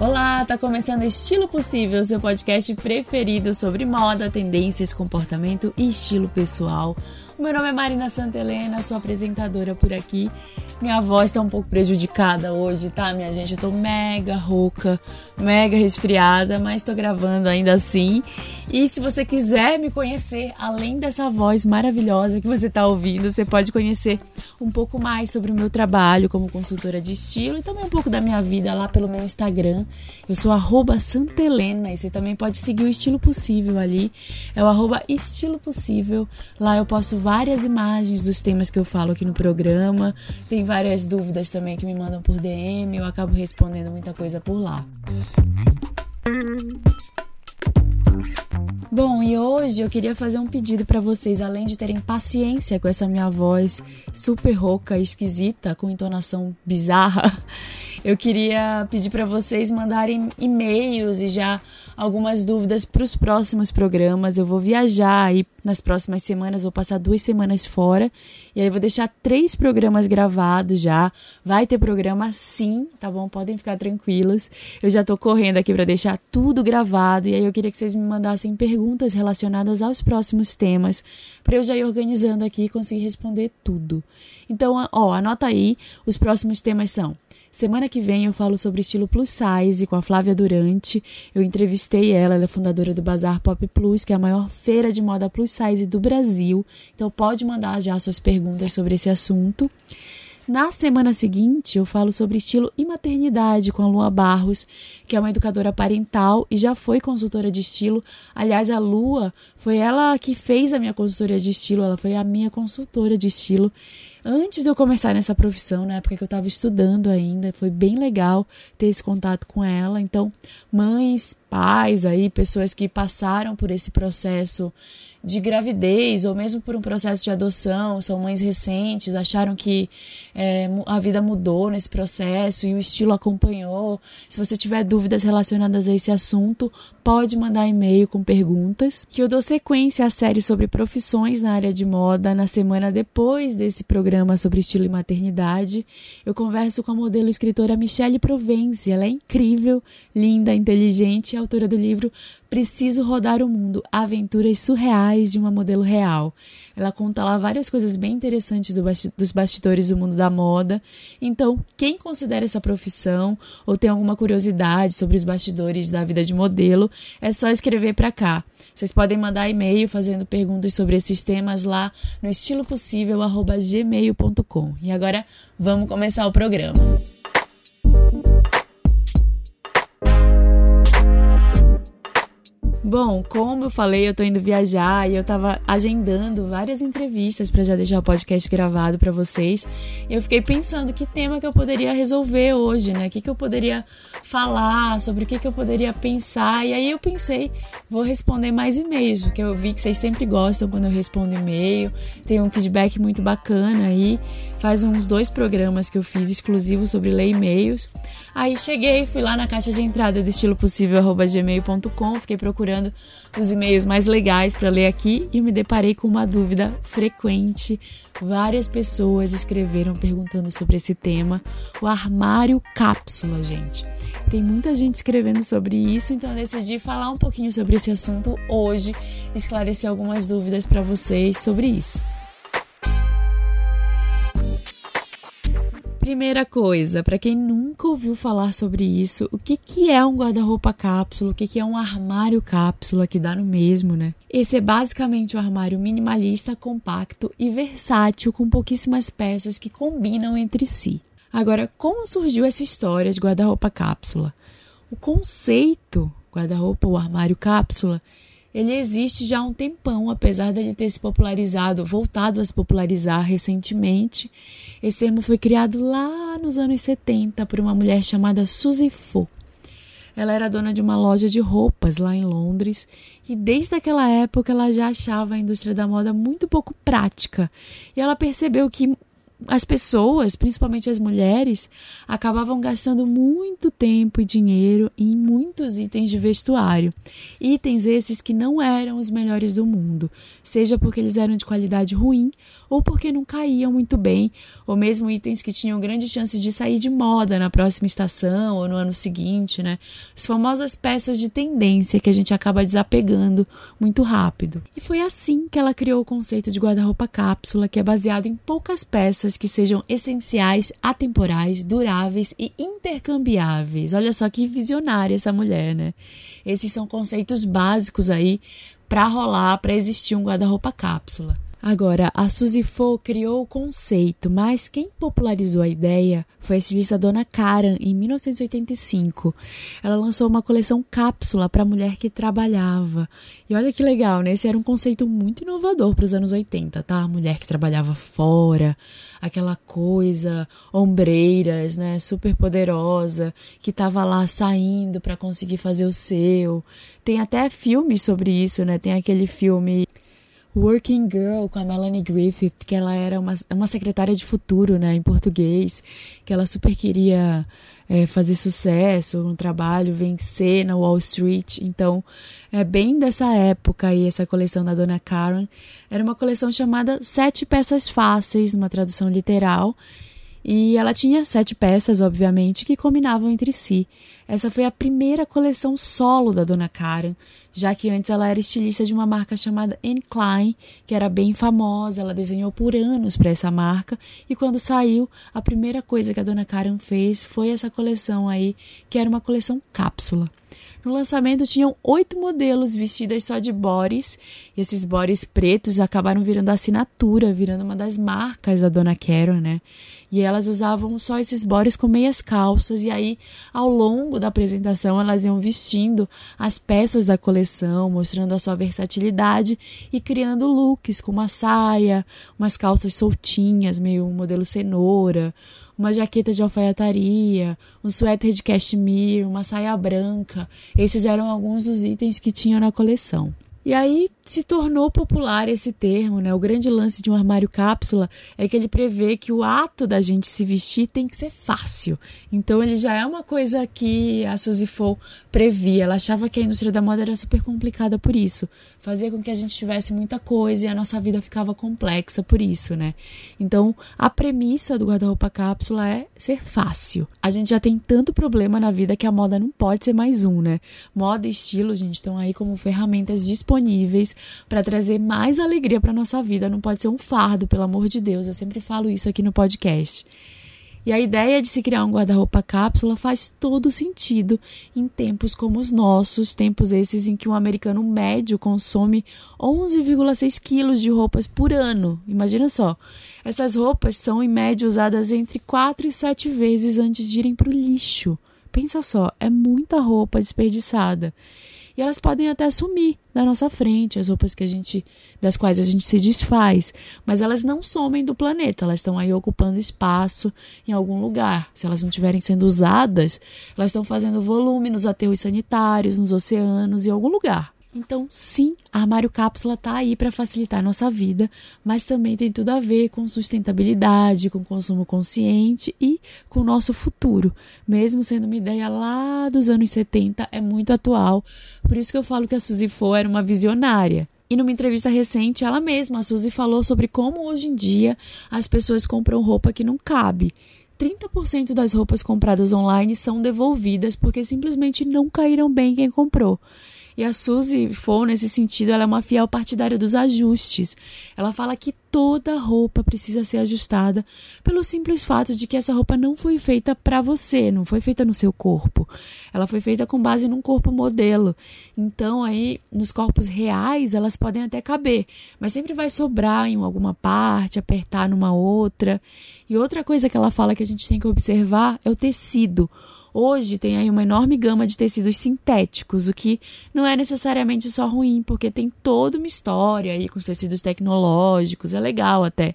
Olá, tá começando Estilo Possível, seu podcast preferido sobre moda, tendências, comportamento e estilo pessoal. O meu nome é Marina Santelena, sou apresentadora por aqui minha voz tá um pouco prejudicada hoje, tá, minha gente? Eu tô mega rouca, mega resfriada, mas tô gravando ainda assim. E se você quiser me conhecer, além dessa voz maravilhosa que você tá ouvindo, você pode conhecer um pouco mais sobre o meu trabalho como consultora de estilo e também um pouco da minha vida lá pelo meu Instagram. Eu sou Santelena e você também pode seguir o Estilo Possível ali. É o Estilo Possível. Lá eu posto várias imagens dos temas que eu falo aqui no programa. Tem várias dúvidas também que me mandam por DM, eu acabo respondendo muita coisa por lá. Bom, e hoje eu queria fazer um pedido para vocês, além de terem paciência com essa minha voz super rouca, esquisita, com entonação bizarra, eu queria pedir para vocês mandarem e-mails e já algumas dúvidas para os próximos programas. Eu vou viajar aí nas próximas semanas, vou passar duas semanas fora e aí vou deixar três programas gravados já. Vai ter programa sim, tá bom? Podem ficar tranquilos. Eu já tô correndo aqui para deixar tudo gravado e aí eu queria que vocês me mandassem perguntas relacionadas aos próximos temas para eu já ir organizando aqui e conseguir responder tudo. Então, ó, anota aí. Os próximos temas são Semana que vem eu falo sobre estilo plus size com a Flávia Durante. Eu entrevistei ela, ela é fundadora do Bazar Pop Plus, que é a maior feira de moda plus size do Brasil. Então pode mandar já suas perguntas sobre esse assunto. Na semana seguinte, eu falo sobre estilo e maternidade com a Lua Barros, que é uma educadora parental e já foi consultora de estilo. Aliás, a Lua foi ela que fez a minha consultoria de estilo, ela foi a minha consultora de estilo. Antes de eu começar nessa profissão, na época que eu estava estudando ainda, foi bem legal ter esse contato com ela. Então, mães, pais aí, pessoas que passaram por esse processo de gravidez ou mesmo por um processo de adoção, são mães recentes, acharam que é, a vida mudou nesse processo e o estilo acompanhou. Se você tiver dúvidas relacionadas a esse assunto, pode mandar e-mail com perguntas, que eu dou sequência à série sobre profissões na área de moda na semana depois desse programa sobre estilo e maternidade. Eu converso com a modelo escritora Michelle Provence. Ela é incrível, linda, inteligente autora do livro Preciso Rodar o Mundo Aventuras Surreais de uma Modelo Real. Ela conta lá várias coisas bem interessantes do basti dos bastidores do mundo da moda. Então, quem considera essa profissão ou tem alguma curiosidade sobre os bastidores da vida de modelo, é só escrever para cá. Vocês podem mandar e-mail fazendo perguntas sobre esses temas lá no estilopossível@gmail.com. E agora vamos começar o programa. Bom, como eu falei, eu tô indo viajar e eu tava agendando várias entrevistas para já deixar o podcast gravado para vocês. E eu fiquei pensando que tema que eu poderia resolver hoje, né? O que, que eu poderia falar, sobre o que, que eu poderia pensar. E aí eu pensei, vou responder mais e-mails, porque eu vi que vocês sempre gostam quando eu respondo e-mail. Tem um feedback muito bacana aí. Faz uns dois programas que eu fiz exclusivos sobre ler e-mails. Aí cheguei, fui lá na caixa de entrada do estilo possível@gmail.com, fiquei procurando os e-mails mais legais para ler aqui e me deparei com uma dúvida frequente. Várias pessoas escreveram perguntando sobre esse tema, o armário cápsula, gente. Tem muita gente escrevendo sobre isso, então eu decidi falar um pouquinho sobre esse assunto hoje, esclarecer algumas dúvidas para vocês sobre isso. Primeira coisa, para quem nunca ouviu falar sobre isso, o que, que é um guarda-roupa cápsula? O que, que é um armário cápsula que dá no mesmo, né? Esse é basicamente um armário minimalista, compacto e versátil com pouquíssimas peças que combinam entre si. Agora, como surgiu essa história de guarda-roupa cápsula? O conceito guarda-roupa ou armário cápsula ele existe já há um tempão, apesar dele ter se popularizado, voltado a se popularizar recentemente. Esse termo foi criado lá nos anos 70 por uma mulher chamada Suzy Fo. Ela era dona de uma loja de roupas lá em Londres e desde aquela época ela já achava a indústria da moda muito pouco prática. E ela percebeu que as pessoas, principalmente as mulheres, acabavam gastando muito tempo e dinheiro em muitos itens de vestuário. Itens esses que não eram os melhores do mundo, seja porque eles eram de qualidade ruim ou porque não caíam muito bem, ou mesmo itens que tinham grandes chances de sair de moda na próxima estação ou no ano seguinte, né? As famosas peças de tendência que a gente acaba desapegando muito rápido. E foi assim que ela criou o conceito de guarda-roupa cápsula, que é baseado em poucas peças que sejam essenciais, atemporais, duráveis e intercambiáveis. Olha só que visionária essa mulher, né? Esses são conceitos básicos aí para rolar, para existir um guarda-roupa cápsula. Agora, a Suzy Fo criou o conceito, mas quem popularizou a ideia foi a estilista Dona Karan em 1985. Ela lançou uma coleção cápsula para a mulher que trabalhava. E olha que legal, né? Esse era um conceito muito inovador para os anos 80, tá? A mulher que trabalhava fora, aquela coisa, ombreiras, né? Super poderosa, que estava lá saindo para conseguir fazer o seu. Tem até filmes sobre isso, né? Tem aquele filme Working Girl com a Melanie Griffith, que ela era uma, uma secretária de futuro, né, em português, que ela super queria é, fazer sucesso no trabalho, vencer na Wall Street. Então, é bem dessa época aí, essa coleção da Dona Karen. Era uma coleção chamada Sete Peças Fáceis, uma tradução literal, e ela tinha sete peças, obviamente, que combinavam entre si. Essa foi a primeira coleção solo da Dona Karen, já que antes ela era estilista de uma marca chamada Klein, que era bem famosa, ela desenhou por anos para essa marca, e quando saiu, a primeira coisa que a Dona Karen fez foi essa coleção aí, que era uma coleção cápsula. No lançamento tinham oito modelos vestidas só de bores, e esses bores pretos acabaram virando assinatura, virando uma das marcas da Dona Karen, né? E elas usavam só esses bores com meias calças, e aí, ao longo da apresentação, elas iam vestindo as peças da coleção, mostrando a sua versatilidade e criando looks com uma saia, umas calças soltinhas, meio modelo cenoura, uma jaqueta de alfaiataria, um suéter de cashmere, uma saia branca. Esses eram alguns dos itens que tinham na coleção. E aí se tornou popular esse termo, né? O grande lance de um armário cápsula é que ele prevê que o ato da gente se vestir tem que ser fácil. Então ele já é uma coisa que a Suzy Fo previa. Ela achava que a indústria da moda era super complicada por isso. Fazia com que a gente tivesse muita coisa e a nossa vida ficava complexa por isso, né? Então a premissa do guarda-roupa cápsula é ser fácil. A gente já tem tanto problema na vida que a moda não pode ser mais um, né? Moda e estilo, gente, estão aí como ferramentas disponíveis para trazer mais alegria para nossa vida. Não pode ser um fardo, pelo amor de Deus. Eu sempre falo isso aqui no podcast. E a ideia de se criar um guarda-roupa cápsula faz todo sentido em tempos como os nossos, tempos esses em que um americano médio consome 11,6 quilos de roupas por ano. Imagina só. Essas roupas são, em média, usadas entre 4 e 7 vezes antes de irem para o lixo. Pensa só, é muita roupa desperdiçada e elas podem até sumir da nossa frente, as roupas que a gente das quais a gente se desfaz, mas elas não somem do planeta, elas estão aí ocupando espaço em algum lugar. Se elas não estiverem sendo usadas, elas estão fazendo volume nos aterros sanitários, nos oceanos, em algum lugar. Então, sim, armário cápsula está aí para facilitar a nossa vida, mas também tem tudo a ver com sustentabilidade, com consumo consciente e com o nosso futuro. Mesmo sendo uma ideia lá dos anos 70, é muito atual. Por isso que eu falo que a Suzy Fo era uma visionária. E numa entrevista recente, ela mesma, a Suzy, falou sobre como hoje em dia as pessoas compram roupa que não cabe. 30% das roupas compradas online são devolvidas porque simplesmente não caíram bem quem comprou. E a Suzy for nesse sentido, ela é uma fiel partidária dos ajustes. Ela fala que toda roupa precisa ser ajustada pelo simples fato de que essa roupa não foi feita para você, não foi feita no seu corpo. Ela foi feita com base num corpo modelo. Então aí nos corpos reais elas podem até caber, mas sempre vai sobrar em alguma parte, apertar numa outra. E outra coisa que ela fala que a gente tem que observar é o tecido. Hoje tem aí uma enorme gama de tecidos sintéticos, o que não é necessariamente só ruim, porque tem toda uma história aí com os tecidos tecnológicos, é legal até.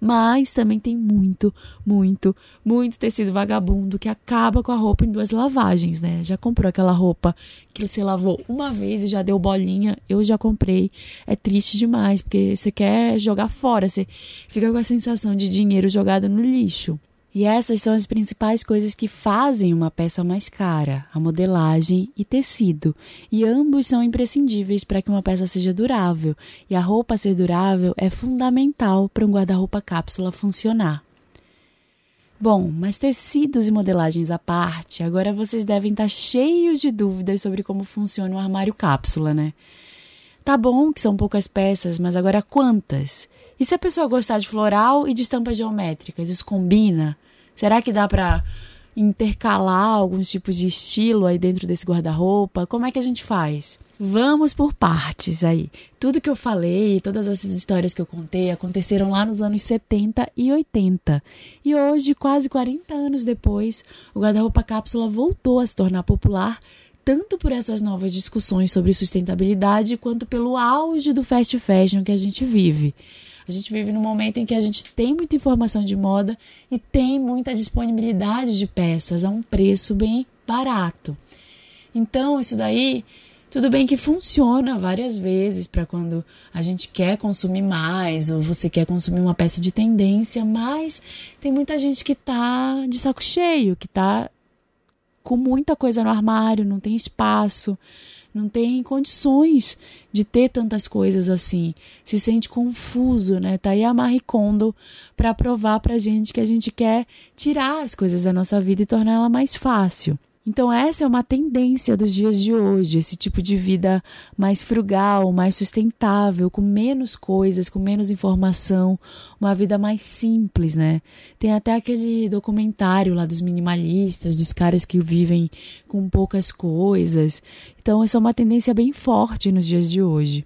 Mas também tem muito, muito, muito tecido vagabundo que acaba com a roupa em duas lavagens, né? Já comprou aquela roupa que você lavou uma vez e já deu bolinha? Eu já comprei. É triste demais, porque você quer jogar fora, você fica com a sensação de dinheiro jogado no lixo. E essas são as principais coisas que fazem uma peça mais cara: a modelagem e tecido. E ambos são imprescindíveis para que uma peça seja durável. E a roupa ser durável é fundamental para um guarda-roupa cápsula funcionar. Bom, mas tecidos e modelagens à parte, agora vocês devem estar cheios de dúvidas sobre como funciona o armário cápsula, né? Tá bom que são poucas peças, mas agora quantas? E se a pessoa gostar de floral e de estampas geométricas, isso combina? Será que dá para intercalar alguns tipos de estilo aí dentro desse guarda-roupa? Como é que a gente faz? Vamos por partes aí. Tudo que eu falei, todas essas histórias que eu contei aconteceram lá nos anos 70 e 80. E hoje, quase 40 anos depois, o guarda-roupa cápsula voltou a se tornar popular, tanto por essas novas discussões sobre sustentabilidade quanto pelo auge do fast fashion que a gente vive. A gente vive num momento em que a gente tem muita informação de moda e tem muita disponibilidade de peças a um preço bem barato. Então, isso daí, tudo bem que funciona várias vezes para quando a gente quer consumir mais ou você quer consumir uma peça de tendência, mas tem muita gente que tá de saco cheio, que tá com muita coisa no armário, não tem espaço não tem condições de ter tantas coisas assim. Se sente confuso, né? Tá aí a Marie Kondo para provar pra gente que a gente quer tirar as coisas da nossa vida e tornar ela mais fácil. Então, essa é uma tendência dos dias de hoje, esse tipo de vida mais frugal, mais sustentável, com menos coisas, com menos informação, uma vida mais simples, né? Tem até aquele documentário lá dos minimalistas, dos caras que vivem com poucas coisas. Então, essa é uma tendência bem forte nos dias de hoje.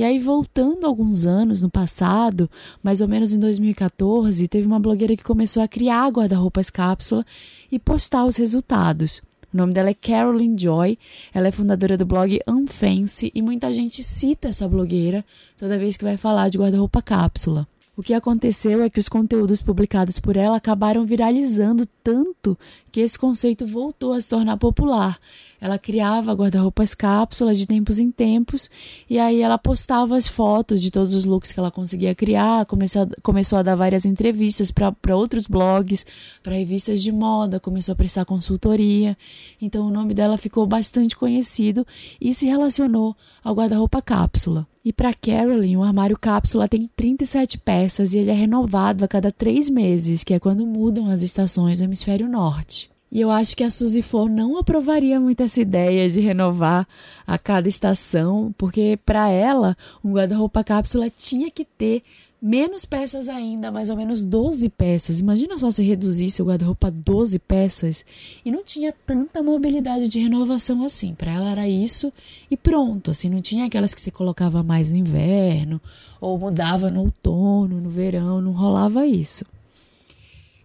E aí, voltando alguns anos no passado, mais ou menos em 2014, teve uma blogueira que começou a criar guarda-roupas cápsula e postar os resultados. O nome dela é Carolyn Joy, ela é fundadora do blog Unfancy e muita gente cita essa blogueira toda vez que vai falar de guarda-roupa cápsula. O que aconteceu é que os conteúdos publicados por ela acabaram viralizando tanto que esse conceito voltou a se tornar popular. Ela criava guarda-roupas cápsulas de tempos em tempos e aí ela postava as fotos de todos os looks que ela conseguia criar, começou a, começou a dar várias entrevistas para outros blogs, para revistas de moda, começou a prestar consultoria. Então o nome dela ficou bastante conhecido e se relacionou ao guarda-roupa cápsula. E para Carolyn, o armário cápsula tem 37 peças e ele é renovado a cada três meses, que é quando mudam as estações do hemisfério norte. E eu acho que a Suzy For não aprovaria muito essa ideia de renovar a cada estação, porque para ela, um guarda-roupa cápsula tinha que ter menos peças ainda, mais ou menos 12 peças. Imagina só se reduzisse o guarda-roupa a 12 peças e não tinha tanta mobilidade de renovação assim. Para ela era isso e pronto, assim, não tinha aquelas que você colocava mais no inverno ou mudava no outono, no verão, não rolava isso.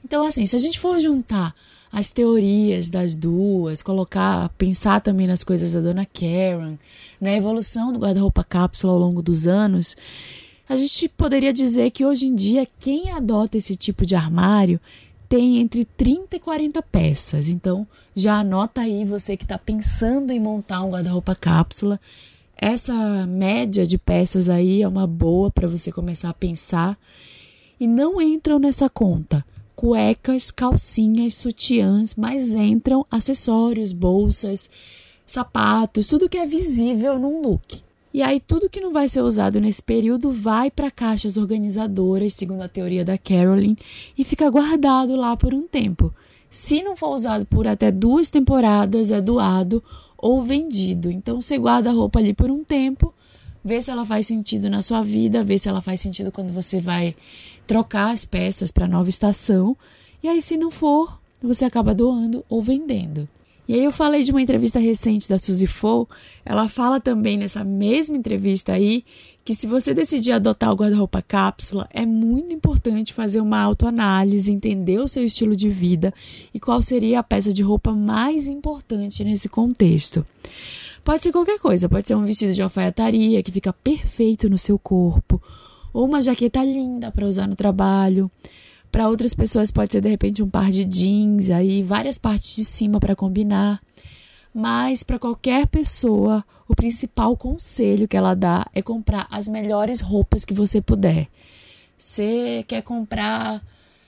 Então, assim, se a gente for juntar as teorias das duas, colocar, pensar também nas coisas da dona Karen, na evolução do guarda-roupa cápsula ao longo dos anos, a gente poderia dizer que hoje em dia quem adota esse tipo de armário tem entre 30 e 40 peças. Então, já anota aí você que está pensando em montar um guarda-roupa cápsula. Essa média de peças aí é uma boa para você começar a pensar. E não entram nessa conta cuecas, calcinhas, sutiãs, mas entram acessórios, bolsas, sapatos, tudo que é visível num look. E aí tudo que não vai ser usado nesse período vai para caixas organizadoras, segundo a teoria da Carolyn, e fica guardado lá por um tempo. Se não for usado por até duas temporadas, é doado ou vendido. Então você guarda a roupa ali por um tempo, vê se ela faz sentido na sua vida, vê se ela faz sentido quando você vai trocar as peças para nova estação. E aí, se não for, você acaba doando ou vendendo. E aí eu falei de uma entrevista recente da Suzy Fou, ela fala também nessa mesma entrevista aí que se você decidir adotar o guarda-roupa cápsula, é muito importante fazer uma autoanálise, entender o seu estilo de vida e qual seria a peça de roupa mais importante nesse contexto. Pode ser qualquer coisa, pode ser um vestido de alfaiataria que fica perfeito no seu corpo, ou uma jaqueta linda para usar no trabalho. Para outras pessoas pode ser de repente um par de jeans, aí várias partes de cima para combinar. Mas para qualquer pessoa, o principal conselho que ela dá é comprar as melhores roupas que você puder. Você quer comprar,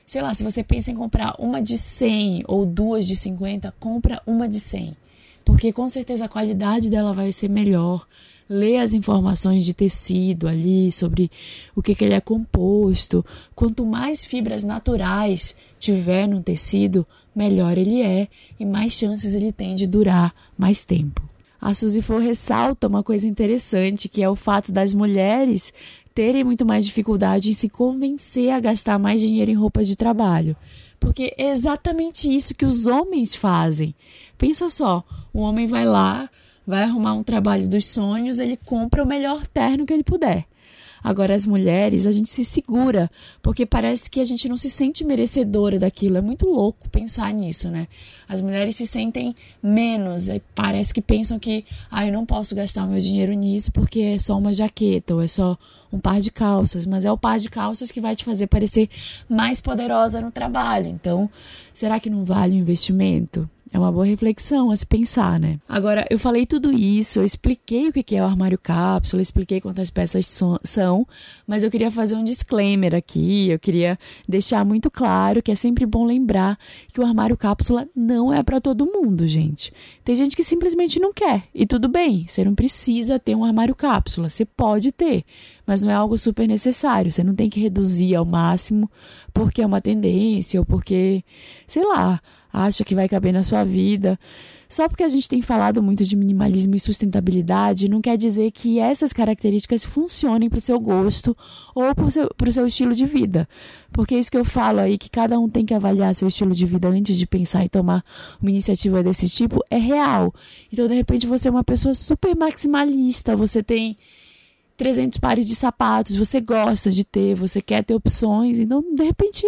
sei lá, se você pensa em comprar uma de 100 ou duas de 50, compra uma de 100 porque com certeza a qualidade dela vai ser melhor. Lê as informações de tecido ali sobre o que, que ele é composto. Quanto mais fibras naturais tiver no tecido, melhor ele é e mais chances ele tem de durar mais tempo. A Suzy For ressalta uma coisa interessante, que é o fato das mulheres terem muito mais dificuldade em se convencer a gastar mais dinheiro em roupas de trabalho. Porque é exatamente isso que os homens fazem. Pensa só, o homem vai lá, vai arrumar um trabalho dos sonhos, ele compra o melhor terno que ele puder. Agora, as mulheres, a gente se segura, porque parece que a gente não se sente merecedora daquilo. É muito louco pensar nisso, né? As mulheres se sentem menos, parece que pensam que, ah, eu não posso gastar o meu dinheiro nisso porque é só uma jaqueta ou é só um par de calças, mas é o par de calças que vai te fazer parecer mais poderosa no trabalho. Então, será que não vale o investimento? É uma boa reflexão a se pensar, né? Agora, eu falei tudo isso, eu expliquei o que é o armário cápsula, expliquei quantas peças são, mas eu queria fazer um disclaimer aqui, eu queria deixar muito claro que é sempre bom lembrar que o armário cápsula não é para todo mundo, gente. Tem gente que simplesmente não quer, e tudo bem, você não precisa ter um armário cápsula, você pode ter, mas não é algo super necessário, você não tem que reduzir ao máximo porque é uma tendência ou porque, sei lá, acha que vai caber na sua vida. Só porque a gente tem falado muito de minimalismo e sustentabilidade, não quer dizer que essas características funcionem para o seu gosto ou para o seu, seu estilo de vida. Porque é isso que eu falo aí, que cada um tem que avaliar seu estilo de vida antes de pensar em tomar uma iniciativa desse tipo, é real. Então, de repente, você é uma pessoa super maximalista, você tem 300 pares de sapatos, você gosta de ter, você quer ter opções, então, de repente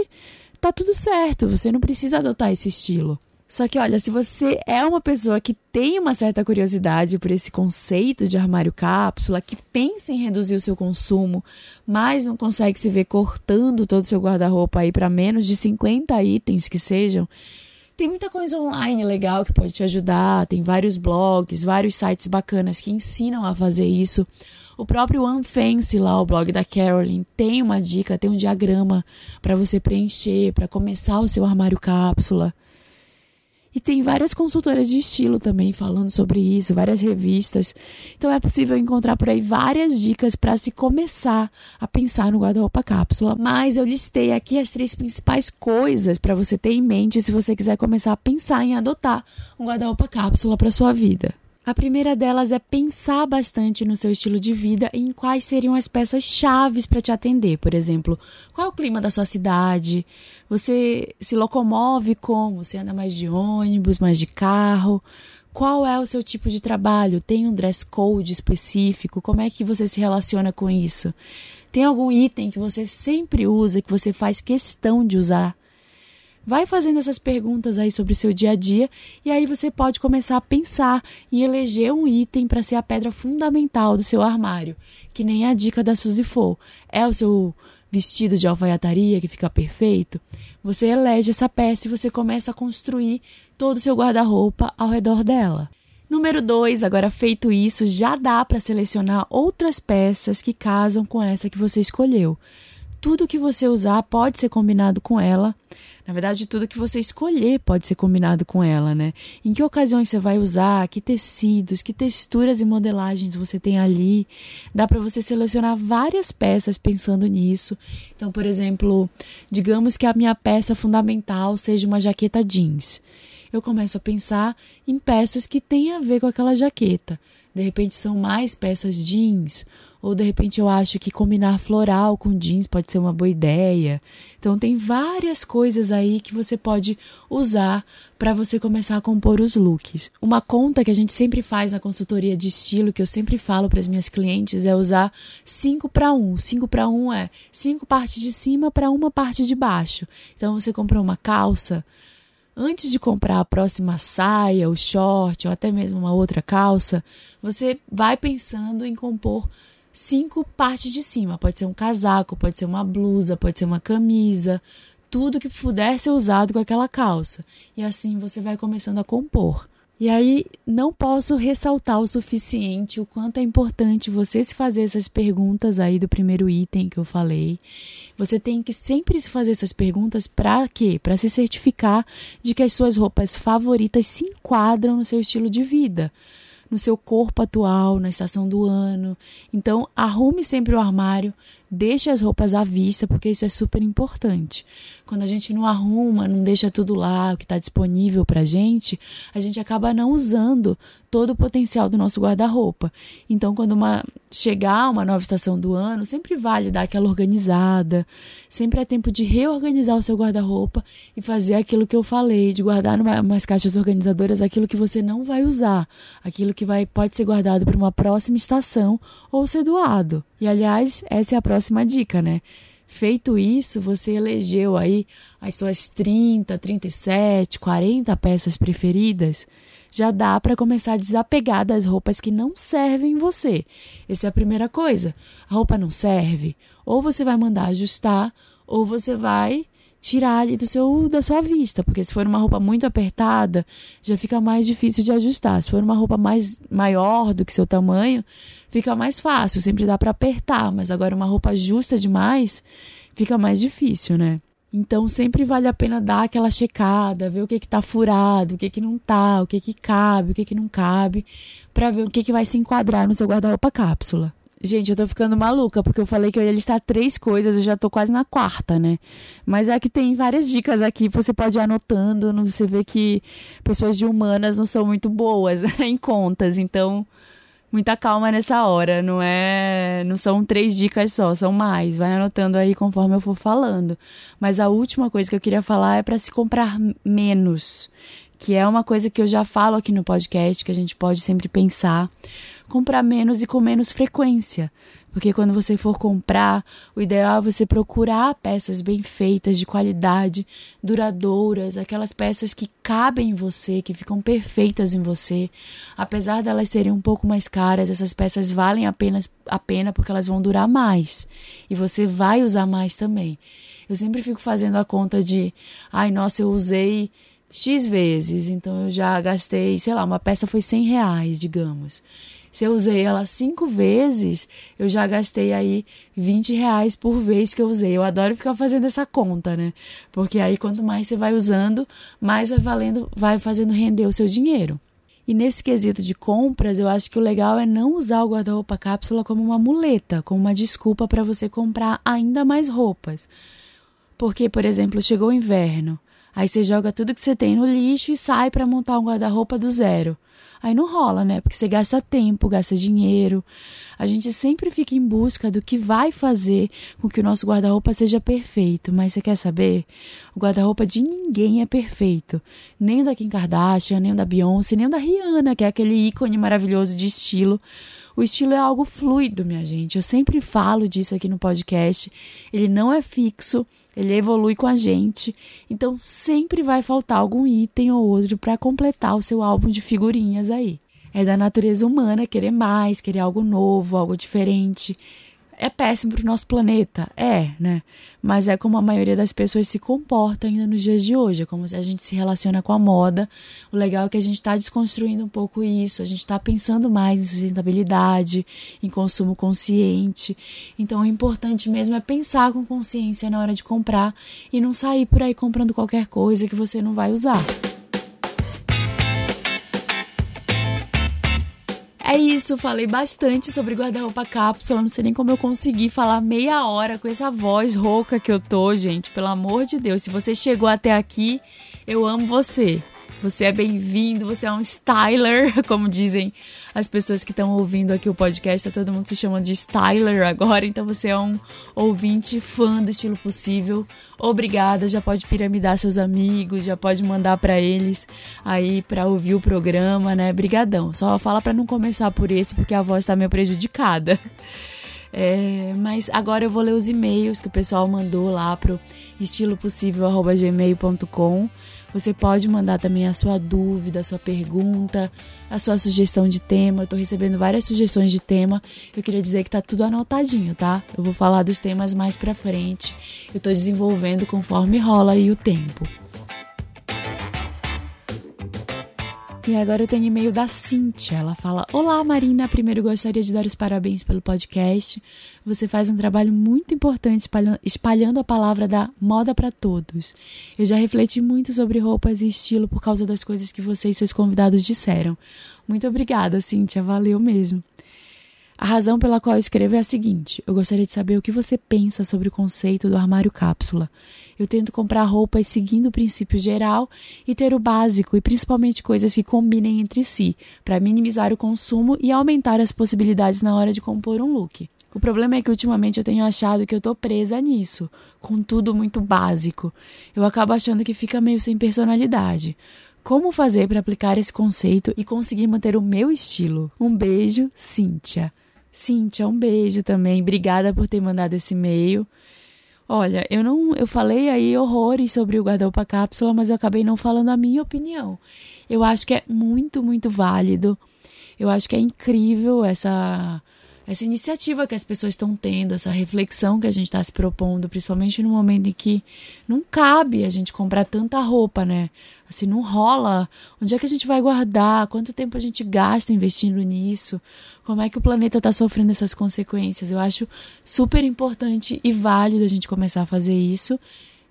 tá tudo certo, você não precisa adotar esse estilo. Só que olha, se você é uma pessoa que tem uma certa curiosidade por esse conceito de armário cápsula, que pensa em reduzir o seu consumo, mas não consegue se ver cortando todo o seu guarda-roupa aí para menos de 50 itens que sejam, tem muita coisa online legal que pode te ajudar, tem vários blogs, vários sites bacanas que ensinam a fazer isso. O próprio Unfancy lá, o blog da Carolyn, tem uma dica, tem um diagrama para você preencher, para começar o seu armário cápsula. E tem várias consultoras de estilo também falando sobre isso, várias revistas. Então é possível encontrar por aí várias dicas para se começar a pensar no guarda-roupa cápsula. Mas eu listei aqui as três principais coisas para você ter em mente se você quiser começar a pensar em adotar um guarda-roupa cápsula para sua vida. A primeira delas é pensar bastante no seu estilo de vida e em quais seriam as peças chaves para te atender. Por exemplo, qual é o clima da sua cidade? Você se locomove como? Você anda mais de ônibus, mais de carro? Qual é o seu tipo de trabalho? Tem um dress code específico? Como é que você se relaciona com isso? Tem algum item que você sempre usa, que você faz questão de usar? Vai fazendo essas perguntas aí sobre o seu dia a dia e aí você pode começar a pensar em eleger um item para ser a pedra fundamental do seu armário, que nem a dica da Suzy for. É o seu vestido de alfaiataria que fica perfeito? Você elege essa peça e você começa a construir todo o seu guarda-roupa ao redor dela. Número 2, agora feito isso, já dá para selecionar outras peças que casam com essa que você escolheu tudo que você usar pode ser combinado com ela. Na verdade, tudo que você escolher pode ser combinado com ela, né? Em que ocasiões você vai usar, que tecidos, que texturas e modelagens você tem ali. Dá para você selecionar várias peças pensando nisso. Então, por exemplo, digamos que a minha peça fundamental seja uma jaqueta jeans. eu começo a pensar em peças que têm a ver com aquela jaqueta. De repente são mais peças jeans, ou de repente eu acho que combinar floral com jeans pode ser uma boa ideia. Então tem várias coisas aí que você pode usar para você começar a compor os looks. Uma conta que a gente sempre faz na consultoria de estilo, que eu sempre falo para as minhas clientes, é usar 5 para 1. 5 para 1 é 5 partes de cima para uma parte de baixo. Então você comprou uma calça, antes de comprar a próxima saia, o short ou até mesmo uma outra calça, você vai pensando em compor cinco partes de cima. Pode ser um casaco, pode ser uma blusa, pode ser uma camisa, tudo que puder ser usado com aquela calça. E assim você vai começando a compor. E aí não posso ressaltar o suficiente o quanto é importante você se fazer essas perguntas aí do primeiro item que eu falei. Você tem que sempre se fazer essas perguntas para quê? Para se certificar de que as suas roupas favoritas se enquadram no seu estilo de vida no seu corpo atual, na estação do ano. Então, arrume sempre o armário, deixe as roupas à vista, porque isso é super importante. Quando a gente não arruma, não deixa tudo lá, o que está disponível para gente, a gente acaba não usando todo o potencial do nosso guarda-roupa. Então, quando uma, chegar uma nova estação do ano, sempre vale dar aquela organizada, sempre é tempo de reorganizar o seu guarda-roupa e fazer aquilo que eu falei, de guardar numa, umas caixas organizadoras aquilo que você não vai usar, aquilo que vai pode ser guardado para uma próxima estação ou ser doado. E aliás, essa é a próxima dica, né? Feito isso, você elegeu aí as suas 30, 37, 40 peças preferidas. Já dá para começar a desapegar das roupas que não servem em você. Essa é a primeira coisa. A roupa não serve, ou você vai mandar ajustar, ou você vai tirar ali do seu, da sua vista, porque se for uma roupa muito apertada, já fica mais difícil de ajustar. Se for uma roupa mais maior do que seu tamanho, fica mais fácil, sempre dá para apertar, mas agora uma roupa justa demais, fica mais difícil, né? Então sempre vale a pena dar aquela checada, ver o que que tá furado, o que que não tá, o que que cabe, o que que não cabe, para ver o que que vai se enquadrar no seu guarda-roupa cápsula. Gente, eu tô ficando maluca, porque eu falei que eu ia listar três coisas, eu já tô quase na quarta, né? Mas é que tem várias dicas aqui, você pode ir anotando, você vê que pessoas de humanas não são muito boas né, em contas, então muita calma nessa hora, não é, não são três dicas só, são mais, vai anotando aí conforme eu for falando. Mas a última coisa que eu queria falar é para se comprar menos, que é uma coisa que eu já falo aqui no podcast, que a gente pode sempre pensar comprar menos e com menos frequência. Porque quando você for comprar, o ideal é você procurar peças bem feitas, de qualidade, duradouras, aquelas peças que cabem em você, que ficam perfeitas em você. Apesar delas serem um pouco mais caras, essas peças valem apenas a pena porque elas vão durar mais. E você vai usar mais também. Eu sempre fico fazendo a conta de, ai, nossa, eu usei X vezes, então eu já gastei, sei lá, uma peça foi 100 reais, digamos. Se eu usei ela cinco vezes, eu já gastei aí 20 reais por vez que eu usei. Eu adoro ficar fazendo essa conta, né? Porque aí quanto mais você vai usando, mais vai valendo, vai fazendo render o seu dinheiro. E nesse quesito de compras, eu acho que o legal é não usar o guarda-roupa cápsula como uma muleta, como uma desculpa para você comprar ainda mais roupas. Porque, por exemplo, chegou o inverno, aí você joga tudo que você tem no lixo e sai para montar um guarda-roupa do zero aí não rola, né? Porque você gasta tempo, gasta dinheiro. A gente sempre fica em busca do que vai fazer com que o nosso guarda-roupa seja perfeito. Mas você quer saber? O guarda-roupa de ninguém é perfeito. Nem o da Kim Kardashian, nem o da Beyoncé, nem o da Rihanna, que é aquele ícone maravilhoso de estilo. O estilo é algo fluido, minha gente. Eu sempre falo disso aqui no podcast. Ele não é fixo, ele evolui com a gente. Então sempre vai faltar algum item ou outro para completar o seu álbum de figurinhas aí. É da natureza humana querer mais, querer algo novo, algo diferente é péssimo para o nosso planeta? É, né? Mas é como a maioria das pessoas se comporta ainda nos dias de hoje, é como a gente se relaciona com a moda. O legal é que a gente está desconstruindo um pouco isso, a gente está pensando mais em sustentabilidade, em consumo consciente. Então, o importante mesmo é pensar com consciência na hora de comprar e não sair por aí comprando qualquer coisa que você não vai usar. É isso, falei bastante sobre guarda-roupa cápsula. Não sei nem como eu consegui falar meia hora com essa voz rouca que eu tô, gente. Pelo amor de Deus, se você chegou até aqui, eu amo você. Você é bem-vindo, você é um styler, como dizem as pessoas que estão ouvindo aqui o podcast, tá todo mundo se chamando de styler agora, então você é um ouvinte fã do estilo possível. Obrigada, já pode piramidar seus amigos, já pode mandar para eles aí para ouvir o programa, né? Brigadão. Só fala para não começar por esse porque a voz tá meio prejudicada. É, mas agora eu vou ler os e-mails que o pessoal mandou lá pro estilopossível.gmail.com. Você pode mandar também a sua dúvida, a sua pergunta, a sua sugestão de tema. Eu tô recebendo várias sugestões de tema. Eu queria dizer que tá tudo anotadinho, tá? Eu vou falar dos temas mais pra frente. Eu tô desenvolvendo conforme rola aí o tempo. E agora eu tenho e-mail da Cíntia. Ela fala: Olá, Marina. Primeiro gostaria de dar os parabéns pelo podcast. Você faz um trabalho muito importante espalhando a palavra da moda para todos. Eu já refleti muito sobre roupas e estilo por causa das coisas que você e seus convidados disseram. Muito obrigada, Cíntia. Valeu mesmo. A razão pela qual escrevo é a seguinte: eu gostaria de saber o que você pensa sobre o conceito do armário cápsula. Eu tento comprar roupas seguindo o princípio geral e ter o básico e principalmente coisas que combinem entre si, para minimizar o consumo e aumentar as possibilidades na hora de compor um look. O problema é que ultimamente eu tenho achado que eu tô presa nisso, com tudo muito básico. Eu acabo achando que fica meio sem personalidade. Como fazer para aplicar esse conceito e conseguir manter o meu estilo? Um beijo, Cíntia. Cíntia, um beijo também. Obrigada por ter mandado esse e-mail. Olha, eu não, eu falei aí horrores sobre o guarda-roupa cápsula, mas eu acabei não falando a minha opinião. Eu acho que é muito, muito válido. Eu acho que é incrível essa essa iniciativa que as pessoas estão tendo, essa reflexão que a gente está se propondo, principalmente no momento em que não cabe a gente comprar tanta roupa, né? Assim, não rola. Onde é que a gente vai guardar? Quanto tempo a gente gasta investindo nisso? Como é que o planeta está sofrendo essas consequências? Eu acho super importante e válido a gente começar a fazer isso.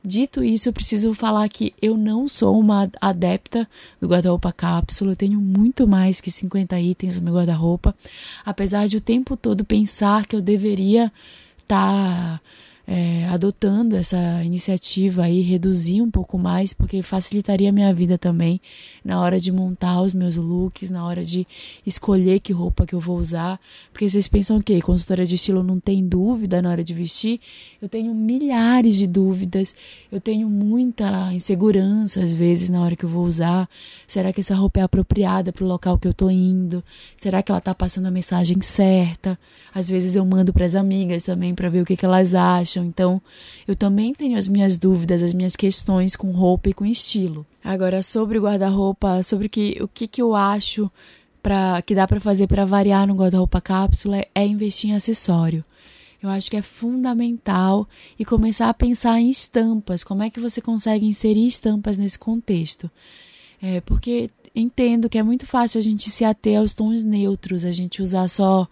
Dito isso, eu preciso falar que eu não sou uma adepta do guarda-roupa cápsula. Eu tenho muito mais que 50 itens no meu guarda-roupa. Apesar de o tempo todo pensar que eu deveria estar. Tá é, adotando essa iniciativa aí, reduzir um pouco mais, porque facilitaria a minha vida também na hora de montar os meus looks, na hora de escolher que roupa que eu vou usar. Porque vocês pensam o quê? Consultora de estilo não tem dúvida na hora de vestir? Eu tenho milhares de dúvidas, eu tenho muita insegurança às vezes na hora que eu vou usar. Será que essa roupa é apropriada para o local que eu tô indo? Será que ela tá passando a mensagem certa? Às vezes eu mando para as amigas também para ver o que, que elas acham Então, eu também tenho as minhas dúvidas, as minhas questões com roupa e com estilo. Agora, sobre o guarda-roupa, sobre que, o que, que eu acho pra, que dá para fazer para variar no guarda-roupa cápsula é investir em acessório. Eu acho que é fundamental e começar a pensar em estampas. Como é que você consegue inserir estampas nesse contexto? É, porque entendo que é muito fácil a gente se ater aos tons neutros, a gente usar só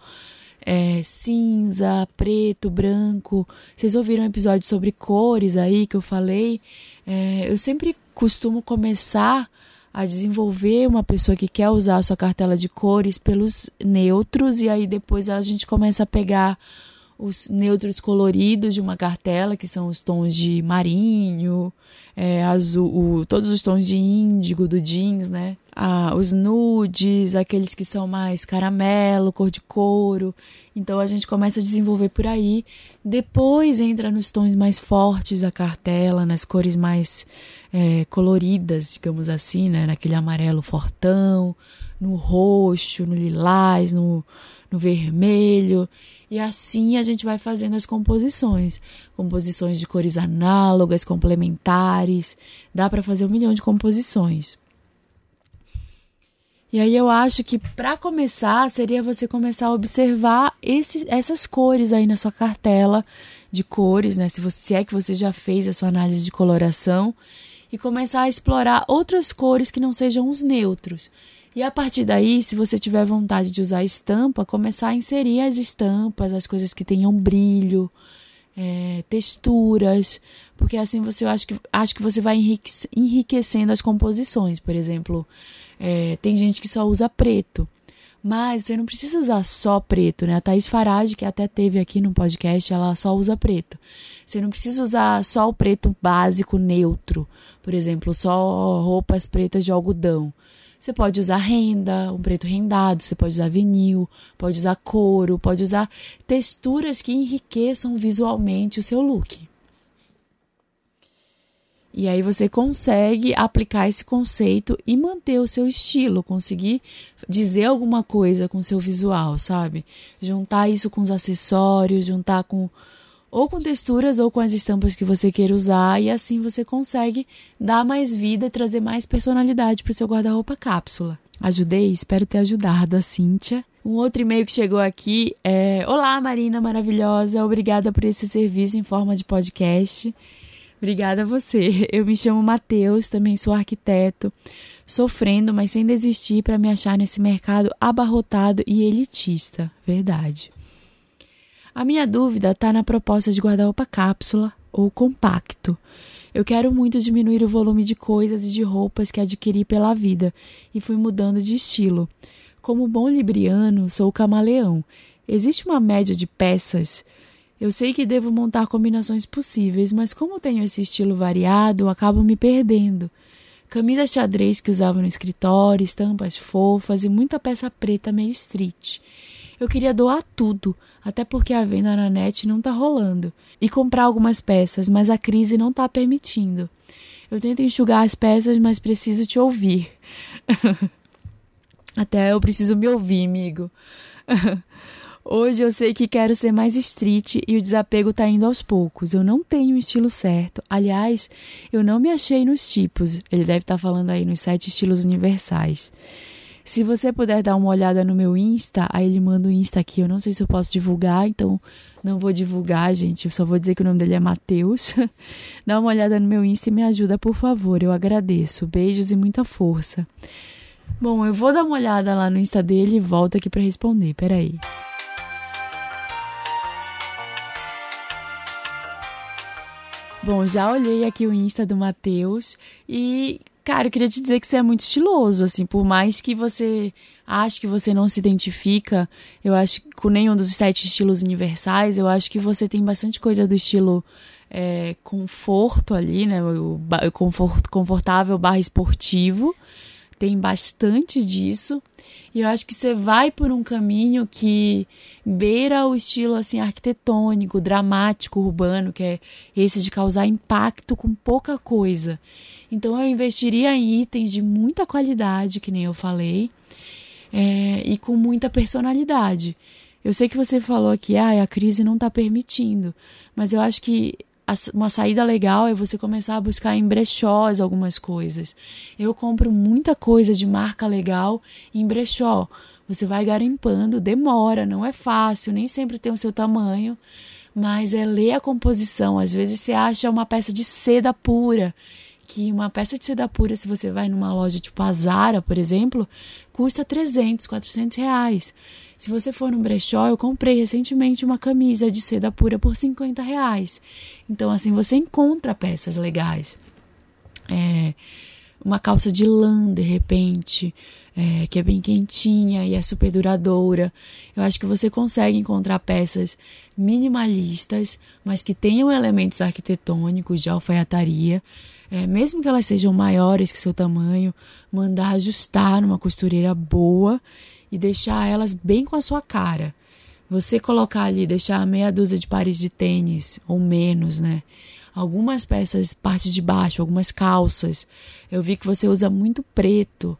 é, cinza, preto, branco. Vocês ouviram um episódio sobre cores aí que eu falei? É, eu sempre costumo começar a desenvolver uma pessoa que quer usar a sua cartela de cores pelos neutros e aí depois a gente começa a pegar os neutros coloridos de uma cartela, que são os tons de marinho, é, azul, o, todos os tons de índigo do jeans, né? Ah, os nudes, aqueles que são mais caramelo, cor de couro. Então a gente começa a desenvolver por aí. Depois entra nos tons mais fortes da cartela, nas cores mais é, coloridas, digamos assim, né? Naquele amarelo fortão, no roxo, no lilás, no, no vermelho. E assim a gente vai fazendo as composições, composições de cores análogas, complementares, dá para fazer um milhão de composições. E aí eu acho que para começar seria você começar a observar esses, essas cores aí na sua cartela de cores, né? Se, você, se é que você já fez a sua análise de coloração e começar a explorar outras cores que não sejam os neutros. E a partir daí, se você tiver vontade de usar estampa, começar a inserir as estampas, as coisas que tenham brilho, é, texturas, porque assim você acho que acho que você vai enriquecendo as composições. Por exemplo, é, tem gente que só usa preto, Mas você não precisa usar só preto, né? A Thaís Farage, que até teve aqui no podcast, ela só usa preto. Você não precisa usar só o preto básico neutro, por exemplo, só roupas pretas de algodão. Você pode usar renda, um preto rendado, você pode usar vinil, pode usar couro, pode usar texturas que enriqueçam visualmente o seu look. E aí você consegue aplicar esse conceito e manter o seu estilo, conseguir dizer alguma coisa com o seu visual, sabe? Juntar isso com os acessórios, juntar com ou com texturas ou com as estampas que você queira usar e assim você consegue dar mais vida e trazer mais personalidade para o seu guarda-roupa cápsula. Ajudei? Espero ter ajudado a Cíntia. Um outro e-mail que chegou aqui é: Olá, Marina maravilhosa, obrigada por esse serviço em forma de podcast. Obrigada a você. Eu me chamo Matheus, também sou arquiteto, sofrendo, mas sem desistir para me achar nesse mercado abarrotado e elitista. Verdade. A minha dúvida está na proposta de guarda-roupa cápsula ou compacto. Eu quero muito diminuir o volume de coisas e de roupas que adquiri pela vida e fui mudando de estilo. Como bom libriano, sou camaleão. Existe uma média de peças eu sei que devo montar combinações possíveis, mas como tenho esse estilo variado, acabo me perdendo. Camisa xadrez que usava no escritório, estampas fofas e muita peça preta meio street. Eu queria doar tudo, até porque a venda na net não tá rolando, e comprar algumas peças, mas a crise não tá permitindo. Eu tento enxugar as peças, mas preciso te ouvir. até eu preciso me ouvir, amigo. Hoje eu sei que quero ser mais street e o desapego tá indo aos poucos. Eu não tenho um estilo certo. Aliás, eu não me achei nos tipos. Ele deve estar tá falando aí nos sete estilos universais. Se você puder dar uma olhada no meu Insta, aí ele manda o Insta aqui. Eu não sei se eu posso divulgar, então não vou divulgar, gente. Eu só vou dizer que o nome dele é Matheus. Dá uma olhada no meu Insta e me ajuda, por favor. Eu agradeço. Beijos e muita força. Bom, eu vou dar uma olhada lá no Insta dele e volto aqui para responder. Peraí. Bom, já olhei aqui o Insta do Matheus e, cara, eu queria te dizer que você é muito estiloso, assim, por mais que você ache que você não se identifica, eu acho que com nenhum dos sete estilos universais, eu acho que você tem bastante coisa do estilo é, conforto ali, né? O, o conforto, confortável barra esportivo tem bastante disso. E eu acho que você vai por um caminho que beira o estilo assim arquitetônico, dramático, urbano, que é esse de causar impacto com pouca coisa. Então eu investiria em itens de muita qualidade, que nem eu falei, é, e com muita personalidade. Eu sei que você falou aqui, ah, a crise não está permitindo, mas eu acho que uma saída legal é você começar a buscar em brechós algumas coisas. Eu compro muita coisa de marca legal em brechó. Você vai garimpando, demora, não é fácil, nem sempre tem o seu tamanho, mas é ler a composição. Às vezes você acha uma peça de seda pura, que uma peça de seda pura, se você vai numa loja tipo a Zara, por exemplo, custa 300, 400 reais. Se você for no brechó, eu comprei recentemente uma camisa de seda pura por 50 reais. Então, assim, você encontra peças legais. É, uma calça de lã, de repente, é, que é bem quentinha e é super duradoura. Eu acho que você consegue encontrar peças minimalistas, mas que tenham elementos arquitetônicos de alfaiataria. É, mesmo que elas sejam maiores que seu tamanho, mandar ajustar numa costureira boa e deixar elas bem com a sua cara. Você colocar ali, deixar meia dúzia de pares de tênis ou menos, né? Algumas peças, parte de baixo, algumas calças. Eu vi que você usa muito preto.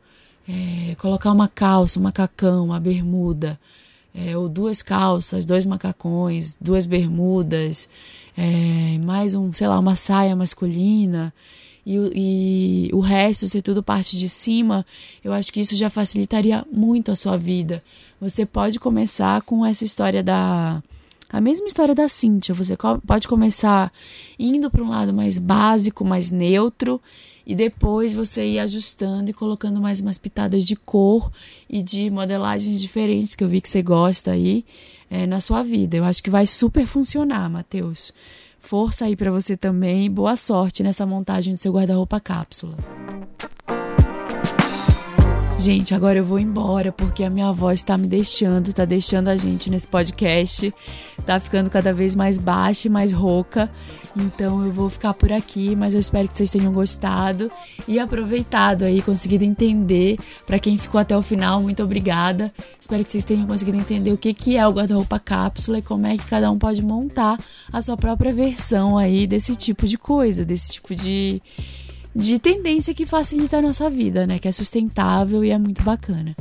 É, colocar uma calça, um macacão, uma bermuda, é, ou duas calças, dois macacões, duas bermudas, é, mais um, sei lá, uma saia masculina e, e o resto ser tudo parte de cima, eu acho que isso já facilitaria muito a sua vida. Você pode começar com essa história da. A mesma história da Cíntia. Você pode começar indo para um lado mais básico, mais neutro, e depois você ir ajustando e colocando mais umas pitadas de cor e de modelagens diferentes que eu vi que você gosta aí é, na sua vida. Eu acho que vai super funcionar, Matheus. Força aí para você também boa sorte nessa montagem do seu guarda-roupa cápsula. Gente, agora eu vou embora porque a minha voz tá me deixando, tá deixando a gente nesse podcast. Tá ficando cada vez mais baixa e mais rouca. Então eu vou ficar por aqui, mas eu espero que vocês tenham gostado e aproveitado aí, conseguido entender. Para quem ficou até o final, muito obrigada. Espero que vocês tenham conseguido entender o que, que é o guarda-roupa cápsula e como é que cada um pode montar a sua própria versão aí desse tipo de coisa, desse tipo de de tendência que facilita a nossa vida, né? Que é sustentável e é muito bacana.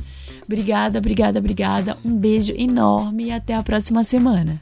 Obrigada, obrigada, obrigada. Um beijo enorme e até a próxima semana.